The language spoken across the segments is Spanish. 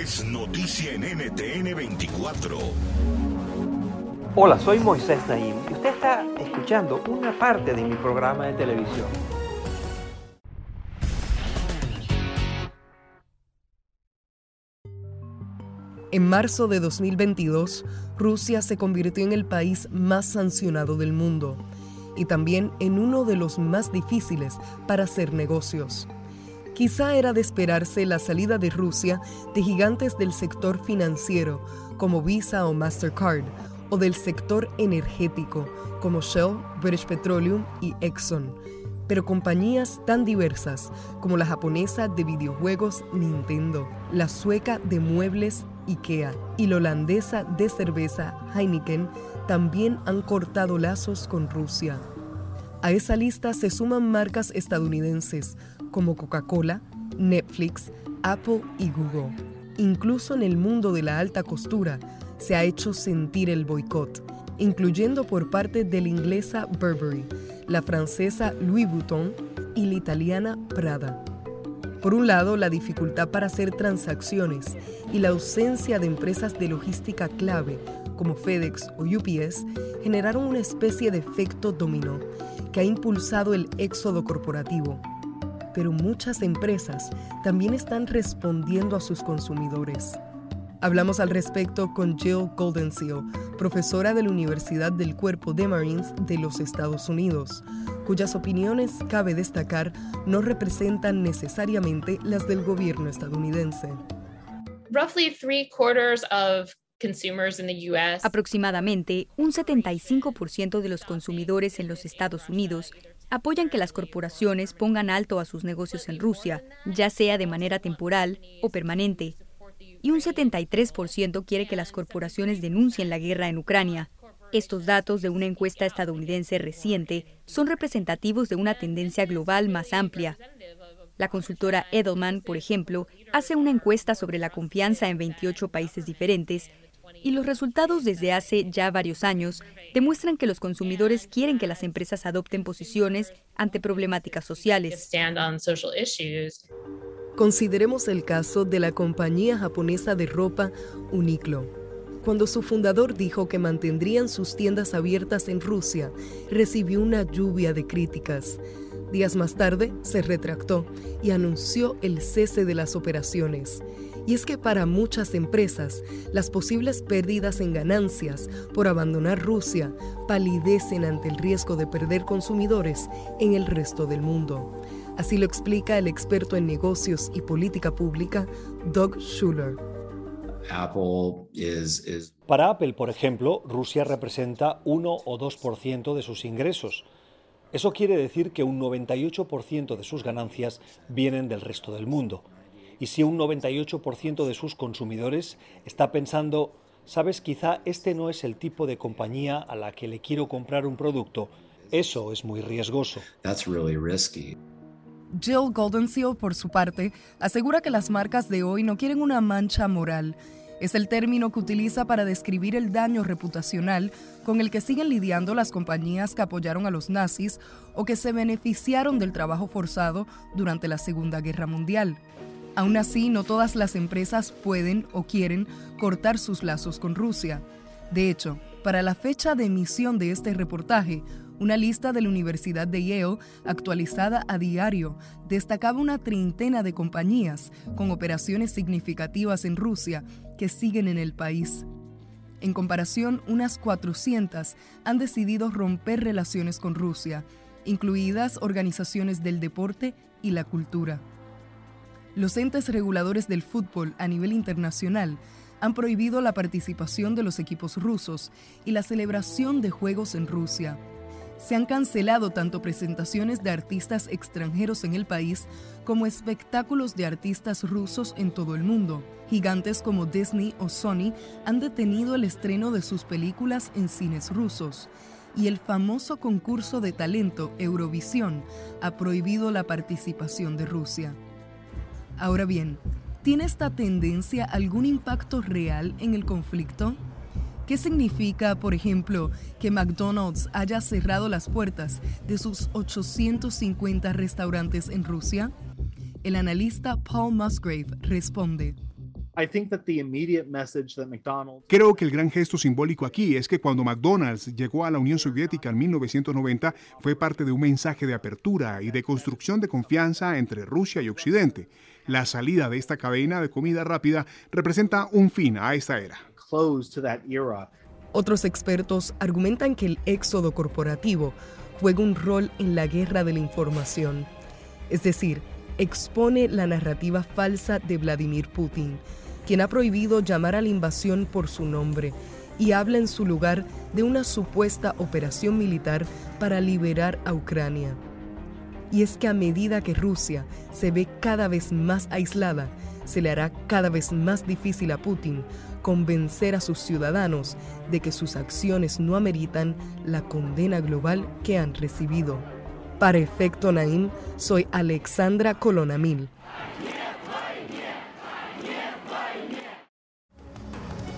Es noticia en NTN 24. Hola, soy Moisés Naim y usted está escuchando una parte de mi programa de televisión. En marzo de 2022, Rusia se convirtió en el país más sancionado del mundo y también en uno de los más difíciles para hacer negocios. Quizá era de esperarse la salida de Rusia de gigantes del sector financiero como Visa o Mastercard, o del sector energético como Shell, British Petroleum y Exxon, pero compañías tan diversas como la japonesa de videojuegos Nintendo, la sueca de muebles IKEA y la holandesa de cerveza Heineken también han cortado lazos con Rusia. A esa lista se suman marcas estadounidenses como Coca-Cola, Netflix, Apple y Google. Incluso en el mundo de la alta costura se ha hecho sentir el boicot, incluyendo por parte de la inglesa Burberry, la francesa Louis Vuitton y la italiana Prada. Por un lado, la dificultad para hacer transacciones y la ausencia de empresas de logística clave como FedEx o UPS generaron una especie de efecto dominó que ha impulsado el éxodo corporativo. Pero muchas empresas también están respondiendo a sus consumidores. Hablamos al respecto con Jill Goldenseal, profesora de la Universidad del Cuerpo de Marines de los Estados Unidos, cuyas opiniones, cabe destacar, no representan necesariamente las del gobierno estadounidense. Roughly three quarters of Aproximadamente un 75% de los consumidores en los Estados Unidos apoyan que las corporaciones pongan alto a sus negocios en Rusia, ya sea de manera temporal o permanente. Y un 73% quiere que las corporaciones denuncien la guerra en Ucrania. Estos datos de una encuesta estadounidense reciente son representativos de una tendencia global más amplia. La consultora Edelman, por ejemplo, hace una encuesta sobre la confianza en 28 países diferentes y los resultados desde hace ya varios años demuestran que los consumidores quieren que las empresas adopten posiciones ante problemáticas sociales. Consideremos el caso de la compañía japonesa de ropa Uniqlo. Cuando su fundador dijo que mantendrían sus tiendas abiertas en Rusia, recibió una lluvia de críticas. Días más tarde se retractó y anunció el cese de las operaciones. Y es que para muchas empresas, las posibles pérdidas en ganancias por abandonar Rusia palidecen ante el riesgo de perder consumidores en el resto del mundo. Así lo explica el experto en negocios y política pública, Doug Schuller. Para Apple, por ejemplo, Rusia representa 1 o 2% de sus ingresos. Eso quiere decir que un 98% de sus ganancias vienen del resto del mundo. Y si un 98% de sus consumidores está pensando, sabes, quizá este no es el tipo de compañía a la que le quiero comprar un producto, eso es muy riesgoso. Jill Goldenseal, por su parte, asegura que las marcas de hoy no quieren una mancha moral. Es el término que utiliza para describir el daño reputacional con el que siguen lidiando las compañías que apoyaron a los nazis o que se beneficiaron del trabajo forzado durante la Segunda Guerra Mundial. Aún así, no todas las empresas pueden o quieren cortar sus lazos con Rusia. De hecho, para la fecha de emisión de este reportaje, Una lista de la Universidad de Yale, actualizada a diario, destacaba una treintena de compañías con operaciones significativas en Rusia que siguen en el país. En comparación, unas 400 han decidido romper relaciones con Rusia, incluidas organizaciones del deporte y la cultura. Los entes reguladores del fútbol a nivel internacional han prohibido la participación de los equipos rusos y la celebración de juegos en Rusia. Se han cancelado tanto presentaciones de artistas extranjeros en el país como espectáculos de artistas rusos en todo el mundo. Gigantes como Disney o Sony han detenido el estreno de sus películas en cines rusos y el famoso concurso de talento Eurovisión ha prohibido la participación de Rusia. Ahora bien, ¿tiene esta tendencia algún impacto real en el conflicto? ¿Qué significa, por ejemplo, que McDonald's haya cerrado las puertas de sus 850 restaurantes en Rusia? El analista Paul Musgrave responde. Creo que el gran gesto simbólico aquí es que cuando McDonald's llegó a la Unión Soviética en 1990 fue parte de un mensaje de apertura y de construcción de confianza entre Rusia y Occidente. La salida de esta cadena de comida rápida representa un fin a esta era. Otros expertos argumentan que el éxodo corporativo juega un rol en la guerra de la información, es decir, expone la narrativa falsa de Vladimir Putin, quien ha prohibido llamar a la invasión por su nombre y habla en su lugar de una supuesta operación militar para liberar a Ucrania. Y es que a medida que Rusia se ve cada vez más aislada, se le hará cada vez más difícil a Putin convencer a sus ciudadanos de que sus acciones no ameritan la condena global que han recibido. Para Efecto Naim, soy Alexandra Colonamil.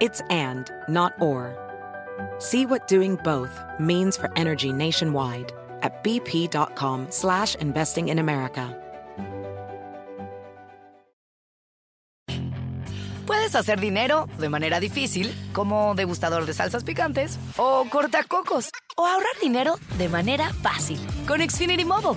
It's and, not or. See what doing both means for energy nationwide at bp.com slash investing in America. Puedes hacer dinero de manera difícil, como degustador de salsas picantes, o cortacocos, o ahorrar dinero de manera fácil con Xfinity Mobile.